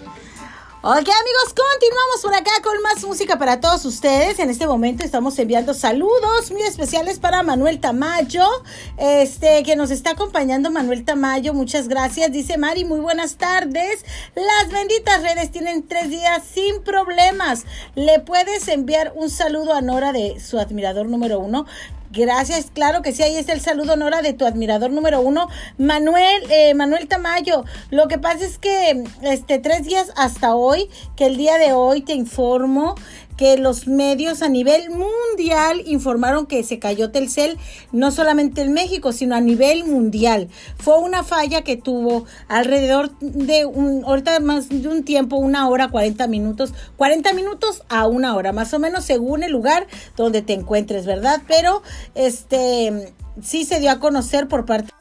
じゃあ。Ok amigos, continuamos por acá con más música para todos ustedes. En este momento estamos enviando saludos muy especiales para Manuel Tamayo, este que nos está acompañando Manuel Tamayo. Muchas gracias. Dice Mari, muy buenas tardes. Las benditas redes tienen tres días sin problemas. Le puedes enviar un saludo a Nora de su admirador número uno. Gracias, claro que sí, ahí está el saludo, Nora, de tu admirador número uno, Manuel, eh, Manuel Tamayo. Lo que pasa es que, este, tres días hasta hoy, que el día de hoy te informo que los medios a nivel mundial informaron que se cayó Telcel, no solamente en México, sino a nivel mundial. Fue una falla que tuvo alrededor de un, ahorita más de un tiempo, una hora, 40 minutos, 40 minutos a una hora, más o menos según el lugar donde te encuentres, ¿verdad? Pero, este, sí se dio a conocer por parte